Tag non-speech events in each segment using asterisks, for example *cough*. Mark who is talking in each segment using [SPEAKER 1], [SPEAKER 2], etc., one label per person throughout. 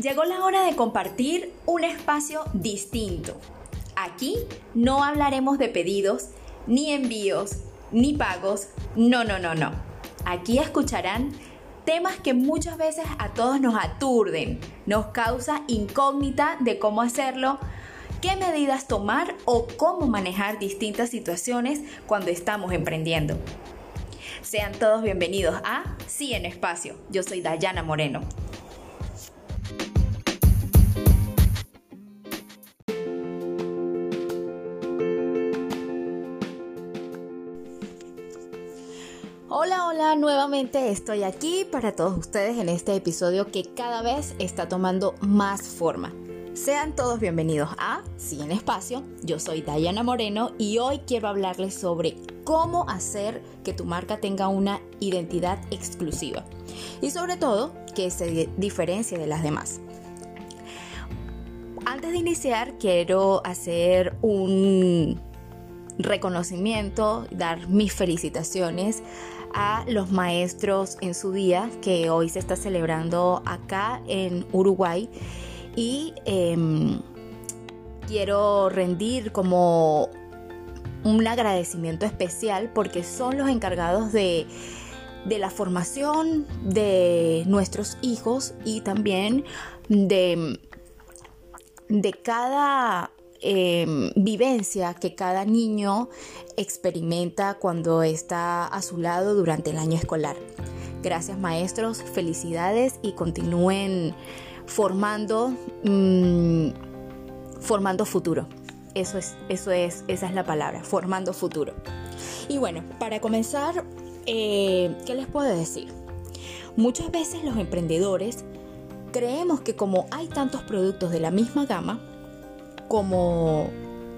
[SPEAKER 1] Llegó la hora de compartir un espacio distinto. Aquí no hablaremos de pedidos, ni envíos, ni pagos. No, no, no, no. Aquí escucharán temas que muchas veces a todos nos aturden, nos causa incógnita de cómo hacerlo, qué medidas tomar o cómo manejar distintas situaciones cuando estamos emprendiendo. Sean todos bienvenidos a Sí en Espacio. Yo soy Dayana Moreno. Nuevamente estoy aquí para todos ustedes en este episodio que cada vez está tomando más forma. Sean todos bienvenidos a Sí en Espacio, yo soy Diana Moreno y hoy quiero hablarles sobre cómo hacer que tu marca tenga una identidad exclusiva y sobre todo que se diferencie de las demás. Antes de iniciar quiero hacer un reconocimiento, dar mis felicitaciones a los maestros en su día que hoy se está celebrando acá en Uruguay. Y em, quiero rendir como un agradecimiento especial porque son los encargados de, de la formación de nuestros hijos y también de, de cada Em, vivencia que cada niño experimenta cuando está a su lado durante el año escolar. Gracias maestros, felicidades y continúen formando, mm, formando futuro. Eso es, eso es, esa es la palabra, formando futuro. Y bueno, para comenzar, eh, ¿qué les puedo decir? Muchas veces los emprendedores creemos que como hay tantos productos de la misma gama, como,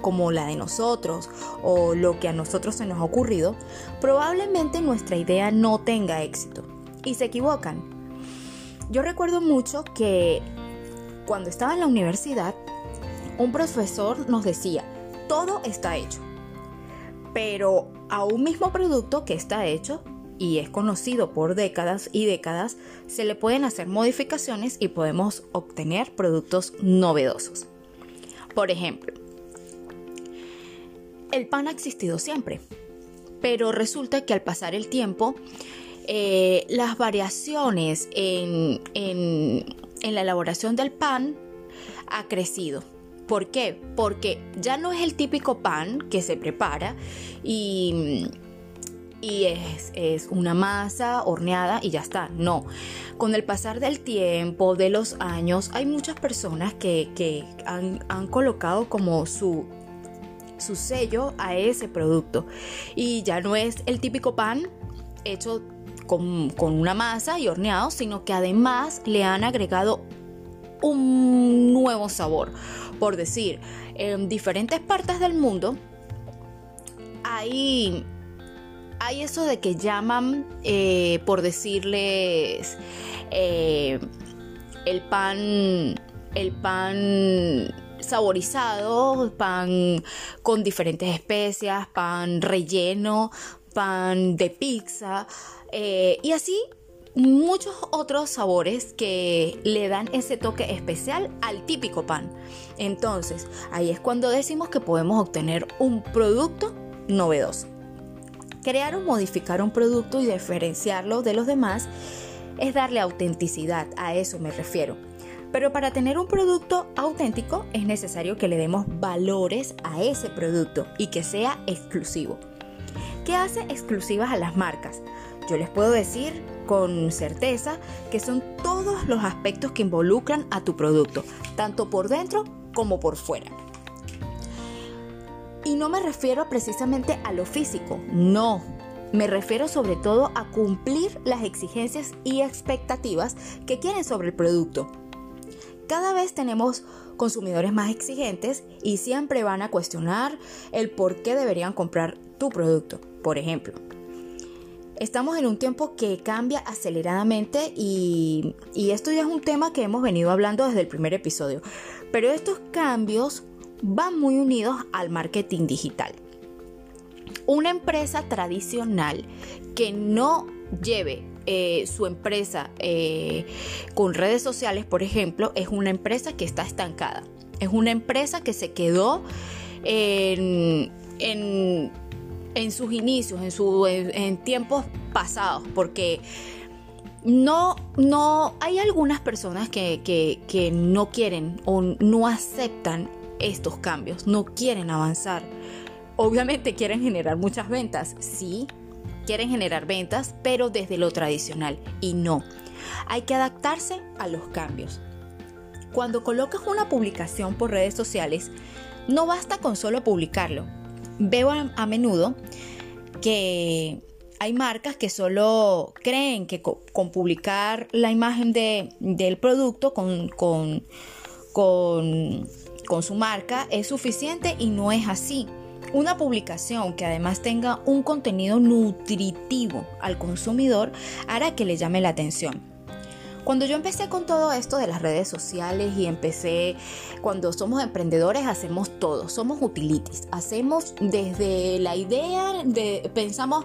[SPEAKER 1] como la de nosotros o lo que a nosotros se nos ha ocurrido, probablemente nuestra idea no tenga éxito. Y se equivocan. Yo recuerdo mucho que cuando estaba en la universidad, un profesor nos decía, todo está hecho. Pero a un mismo producto que está hecho y es conocido por décadas y décadas, se le pueden hacer modificaciones y podemos obtener productos novedosos. Por ejemplo, el pan ha existido siempre, pero resulta que al pasar el tiempo, eh, las variaciones en, la elaboración del pan ha crecido. ¿Por qué? Porque ya no es el típico pan que se prepara y, es, una masa horneada y ya está. No. Con el pasar del tiempo, de los años, hay muchas personas que, han, colocado como su su sello a ese producto. Y ya no es el típico pan hecho con, una masa y horneado, sino que además le han agregado un nuevo sabor. Por decir, en diferentes partes del mundo hay, hay eso de que llaman, eh, por decirles, eh, el pan, el pan saborizado, pan con diferentes especias, pan relleno, pan de pizza eh, y así muchos otros sabores que le dan ese toque especial al típico pan. Entonces, ahí es cuando decimos que podemos obtener un producto novedoso. Crear o modificar un producto y diferenciarlo de los demás es darle autenticidad, a eso me refiero. Pero para tener un producto auténtico es necesario que le demos valores a ese producto y que sea exclusivo. ¿Qué hace exclusivas a las marcas? Yo les puedo decir con certeza que son todos los aspectos que involucran a tu producto, tanto por dentro como por fuera. Y no me refiero precisamente a lo físico, no, me refiero sobre todo a cumplir las exigencias y expectativas que quieren sobre el producto. Cada vez tenemos consumidores más exigentes y siempre van a cuestionar el por qué deberían comprar tu producto. Por ejemplo, estamos en un tiempo que cambia aceleradamente y, y, esto ya es un tema que hemos venido hablando desde el primer episodio. Pero estos cambios van muy unidos al marketing digital. Una empresa tradicional que no lleve eh, su empresa eh, con redes sociales, por ejemplo, es una empresa que está estancada. Es una empresa que se quedó en, sus inicios, en, en, tiempos pasados, porque no, no, hay algunas personas que, que, no quieren o no aceptan estos cambios, no quieren avanzar. Obviamente quieren generar muchas ventas, sí, quieren generar ventas, pero desde lo tradicional y no. Hay que adaptarse a los cambios. Cuando colocas una publicación por redes sociales, no basta con solo publicarlo. Veo a, menudo que hay marcas que solo creen que con, publicar la imagen del producto con, con, con su marca es suficiente y no es así. Una publicación que además tenga un contenido nutritivo al consumidor hará que le llame la atención. Cuando yo empecé con todo esto de las redes sociales y empecé, cuando somos emprendedores hacemos todo, somos utilities, hacemos desde la idea, de, pensamos,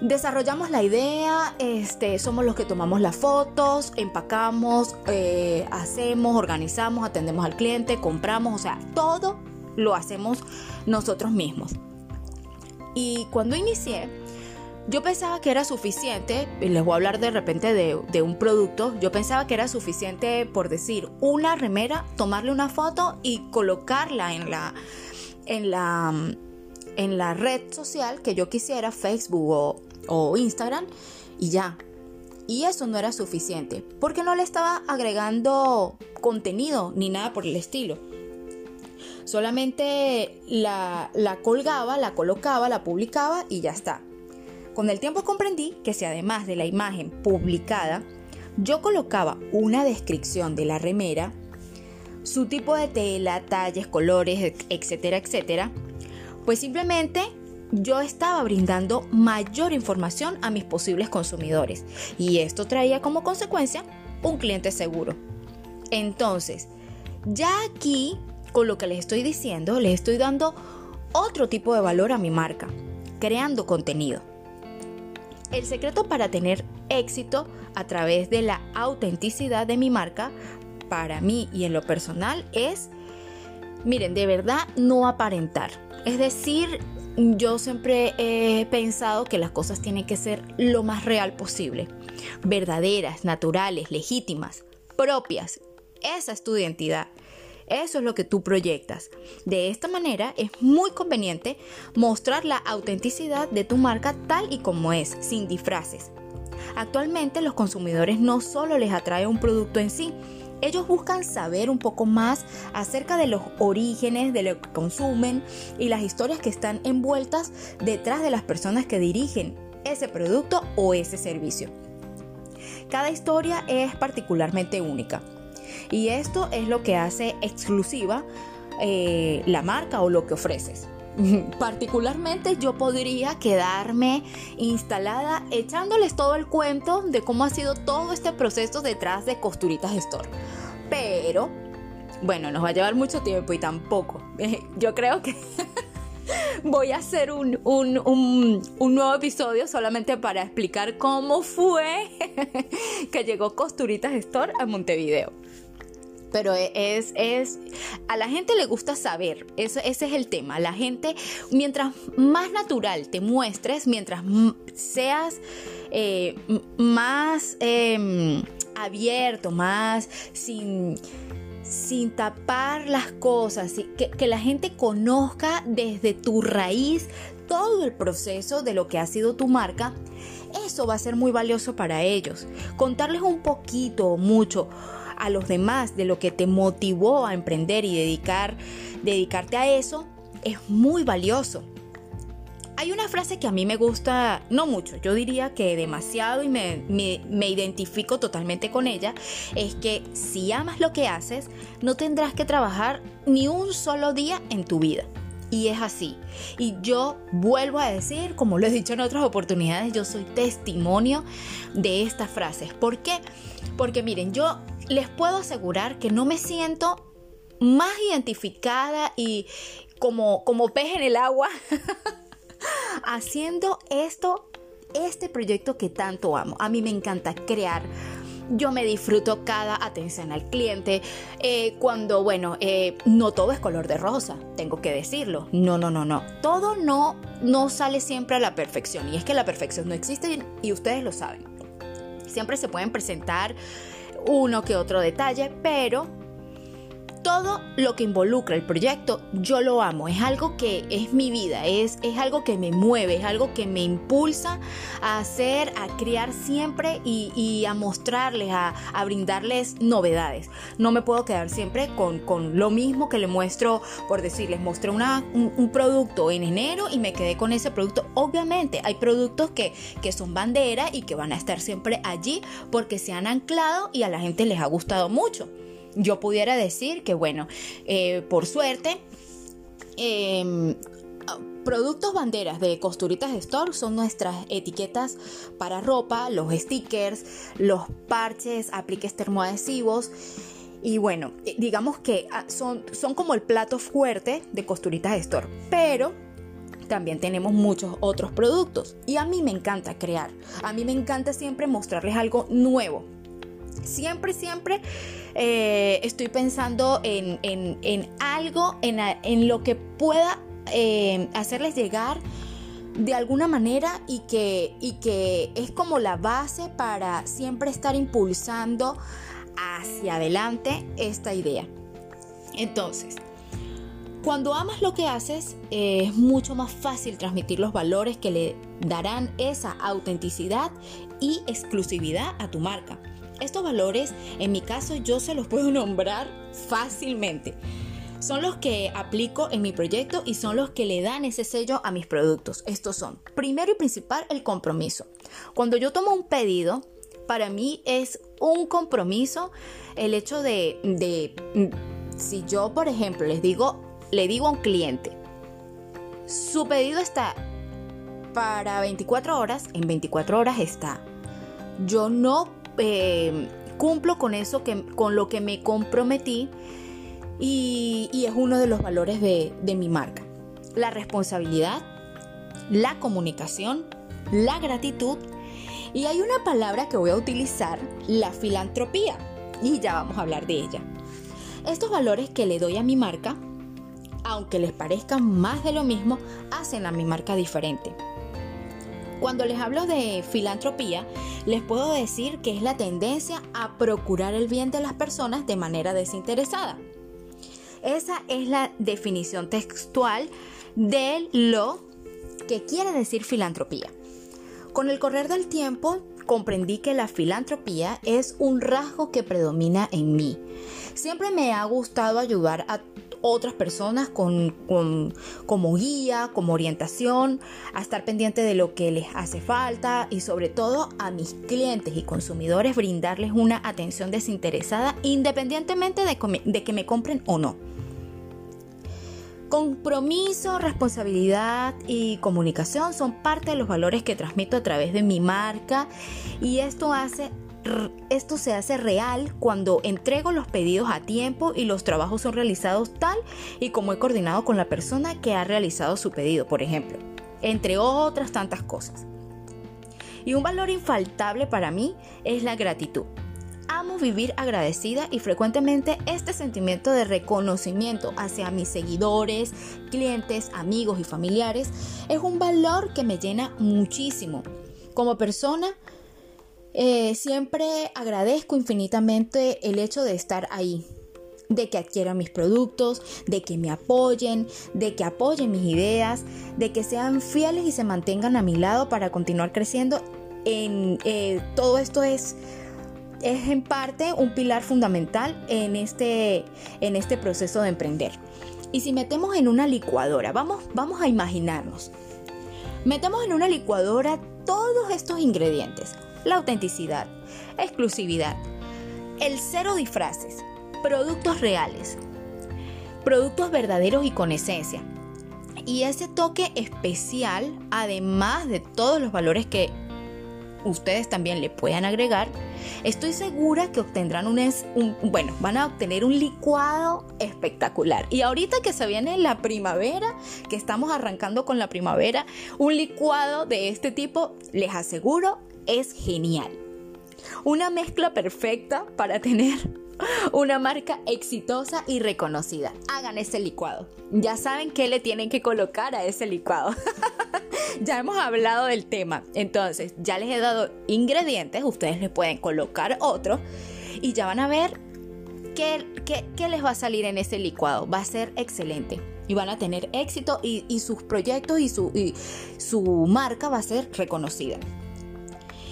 [SPEAKER 1] desarrollamos la idea, este, somos los que tomamos las fotos, empacamos, eh, hacemos, organizamos, atendemos al cliente, compramos, o sea, todo lo hacemos nosotros mismos. Y cuando inicié, yo pensaba que era suficiente, y les voy a hablar de repente de, un producto, yo pensaba que era suficiente por decir una remera, tomarle una foto y colocarla en la, en la, en la red social que yo quisiera, Facebook o, o Instagram, y ya. Y eso no era suficiente, porque no le estaba agregando contenido ni nada por el estilo. Solamente la, colgaba, la colocaba, la publicaba y ya está. Con el tiempo comprendí que si además de la imagen publicada, yo colocaba una descripción de la remera, su tipo de tela, talles, colores, etcétera, etcétera, pues simplemente yo estaba brindando mayor información a mis posibles consumidores y esto traía como consecuencia un cliente seguro. Entonces, ya aquí con lo que les estoy diciendo, les estoy dando otro tipo de valor a mi marca, creando contenido. El secreto para tener éxito a través de la autenticidad de mi marca, para mí y en lo personal, es, miren, de verdad no aparentar. Es decir, yo siempre he pensado que las cosas tienen que ser lo más real posible, verdaderas, naturales, legítimas, propias. Esa es tu identidad. Eso es lo que tú proyectas. De esta manera es muy conveniente mostrar la autenticidad de tu marca tal y como es, sin disfraces. Actualmente los consumidores no solo les atrae un producto en sí, ellos buscan saber un poco más acerca de los orígenes de lo que consumen y las historias que están envueltas detrás de las personas que dirigen ese producto o ese servicio. Cada historia es particularmente única. Y esto es lo que hace exclusiva eh, la marca o lo que ofreces. *laughs* Particularmente yo podría quedarme instalada echándoles todo el cuento de cómo ha sido todo este proceso detrás de Costuritas Store. Pero, bueno, nos va a llevar mucho tiempo y tampoco. *laughs* Yo creo que *laughs* voy a hacer un, un, nuevo episodio solamente para explicar cómo fue que llegó Costuritas Store a Montevideo. Pero es, es, a la gente le gusta saber, ese es el tema. La gente, mientras más natural te muestres, mientras seas eh, más em, abierto, más sin, sin tapar las cosas, que, que la gente conozca desde tu raíz todo el proceso de lo que ha sido tu marca, eso va a ser muy valioso para ellos. Contarles un poquito o mucho a los demás de lo que te motivó a emprender y dedicar, dedicarte a eso, es muy valioso. Hay una frase que a mí me gusta, no mucho, yo diría que demasiado y me, me, identifico totalmente con ella, es que si amas lo que haces, no tendrás que trabajar ni un solo día en tu vida. Y es así. Y yo vuelvo a decir, como lo he dicho en otras oportunidades, yo soy testimonio de estas frases. ¿Por qué? Porque miren, yo les puedo asegurar que no me siento más identificada y como, como pez en el agua *laughs* haciendo esto este proyecto que tanto amo. A mí me encanta crear yo me disfruto cada atención al cliente. Eh, cuando, bueno, eh, no todo es color de rosa, tengo que decirlo. No, no, no, no. Todo no, no sale siempre a la perfección. Y es que la perfección no existe y ustedes lo saben. Siempre se pueden presentar uno que otro detalle, pero todo lo que involucra el proyecto, yo lo amo, es algo que es mi vida, es, es algo que me mueve, es algo que me impulsa a hacer, a crear siempre y, a mostrarles, a, brindarles novedades. No me puedo quedar siempre con, lo mismo que le muestro, por decirles, mostré una, un, producto en enero y me quedé con ese producto. Obviamente hay productos que, que son bandera y que van a estar siempre allí porque se han anclado y a la gente les ha gustado mucho yo pudiera decir que, bueno, eh, por suerte, em, productos banderas de Costuritas Store son nuestras etiquetas para ropa, los stickers, los parches, apliques termoadhesivos. Y bueno, eh, digamos que ah, son, son como el plato fuerte de Costuritas Store. Pero también tenemos muchos otros productos. Y a mí me encanta crear. A mí me encanta siempre mostrarles algo nuevo. Siempre, siempre eh, estoy pensando en, algo, en, lo que pueda eh, hacerles llegar de alguna manera y que, y que es como la base para siempre estar impulsando hacia adelante esta idea. Entonces, cuando amas lo que haces, es mucho más fácil transmitir los valores que le darán esa autenticidad y exclusividad a tu marca. Estos valores, en mi caso, yo se los puedo *laughs* nombrar fácilmente. Son los que aplico en mi proyecto y son los que le dan ese sello a mis productos. Estos son, primero y principal, el compromiso. Cuando yo tomo un pedido, para mí es un compromiso el hecho de, de si yo, por ejemplo, les digo, le digo a un cliente, su pedido está para 24 horas, en 24 horas está. Yo no eh, cumplo con eso, que, con lo que me comprometí y, es uno de los valores de, de mi marca. La responsabilidad, la comunicación, la gratitud y hay una palabra que voy a utilizar, la filantropía, y ya vamos a hablar de ella. Estos valores que le doy a mi marca, aunque les parezcan más de lo mismo, hacen a mi marca diferente. Cuando les hablo de filantropía, les puedo decir que es la tendencia a procurar el bien de las personas de manera desinteresada. Esa es la definición textual de lo que quiere decir filantropía. Con el correr del tiempo, comprendí que la filantropía es un rasgo que predomina en mí. Siempre me ha gustado ayudar a otras personas con, como guía, como orientación, a estar pendiente de lo que les hace falta y sobre todo a mis clientes y consumidores brindarles una atención desinteresada independientemente de, que me compren o no. Compromiso, responsabilidad y comunicación son parte de los valores que transmito a través de mi marca y esto hace esto se hace real cuando entrego los pedidos a tiempo y los trabajos son realizados tal y como he coordinado con la persona que ha realizado su pedido, por ejemplo, entre otras tantas cosas. Y un valor infaltable para mí es la gratitud. Amo vivir agradecida y frecuentemente este sentimiento de reconocimiento hacia mis seguidores, clientes, amigos y familiares es un valor que me llena muchísimo. Como persona, eh, siempre agradezco infinitamente el hecho de estar ahí, de que adquieran mis productos, de que me apoyen, de que apoyen mis ideas, de que sean fieles y se mantengan a mi lado para continuar creciendo. En, eh, todo esto es, es en parte un pilar fundamental en este, en este proceso de emprender. Y si metemos en una licuadora, vamos, vamos a imaginarnos, metemos en una licuadora todos estos ingredientes la autenticidad, exclusividad, el cero disfraces, productos reales, productos verdaderos y con esencia. Y ese toque especial, además de todos los valores que ustedes también le puedan agregar, estoy segura que obtendrán un, un, bueno, van a obtener un licuado espectacular. Y ahorita que se viene la primavera, que estamos arrancando con la primavera, un licuado de este tipo, les aseguro, es genial. Una mezcla perfecta para *laughs* tener una marca exitosa y reconocida. Hagan ese licuado. Ya saben qué le tienen que colocar a ese licuado. *laughs* ya hemos hablado del tema. Entonces, ya les he dado ingredientes. Ustedes le pueden colocar otros. Y ya van a ver qué, les va a salir en ese licuado. Va a ser excelente. Y van a tener éxito y, sus proyectos y su, y su marca va a ser reconocida.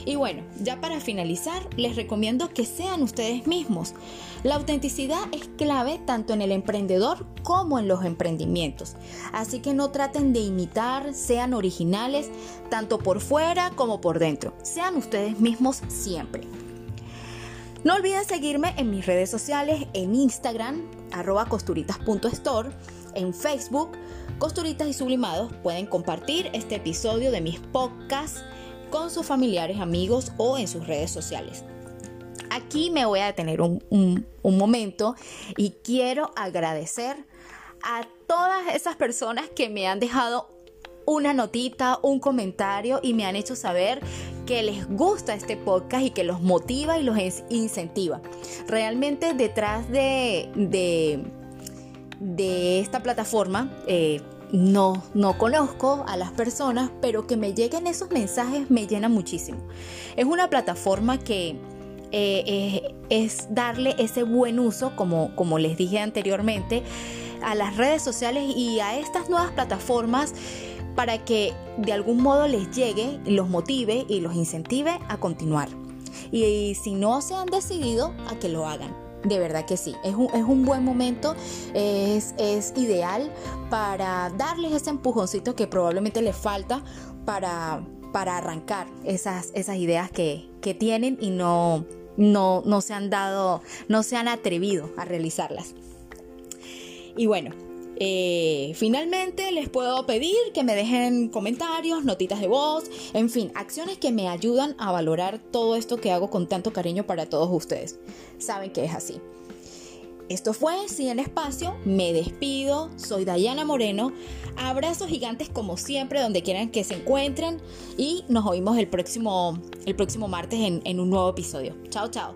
[SPEAKER 1] Y bueno, ya para finalizar, les recomiendo que sean ustedes mismos. La autenticidad es clave tanto en el emprendedor como en los emprendimientos. Así que no traten de imitar, sean originales, tanto por fuera como por dentro. Sean ustedes mismos siempre. No olviden seguirme en mis redes sociales, en Instagram, arroba costuritas.store, en Facebook, Costuritas y Sublimados. Pueden compartir este episodio de mis podcasts con sus familiares, amigos o en sus redes sociales. Aquí me voy a detener un, momento y quiero agradecer a todas esas personas que me han dejado una notita, un comentario y me han hecho saber que les gusta este podcast y que los motiva y los incentiva. Realmente detrás de, de, esta plataforma, eh, no, no conozco a las personas, pero que me lleguen esos mensajes me llena muchísimo. Es una plataforma que eh, es darle ese buen uso, como, como les dije anteriormente, a las redes sociales y a estas nuevas plataformas para que de algún modo les llegue, los motive y los incentive a continuar. y si no se han decidido, a que lo hagan. De verdad que sí, es un, es un buen momento, es, es, ideal para darles ese empujoncito que probablemente les falta para, para arrancar esas, esas ideas que, que tienen y no, no, no se han dado, no se han atrevido a realizarlas. Y bueno, eh, finalmente les puedo pedir que me dejen comentarios, notitas de voz, en fin, acciones que me ayudan a valorar todo esto que hago con tanto cariño para todos ustedes. Saben que es así. Esto fue Sí en Espacio, me despido, soy Dayana Moreno, abrazos gigantes como siempre donde quieran que se encuentren y nos oímos el próximo, el próximo martes en, en un nuevo episodio. Chao, chao.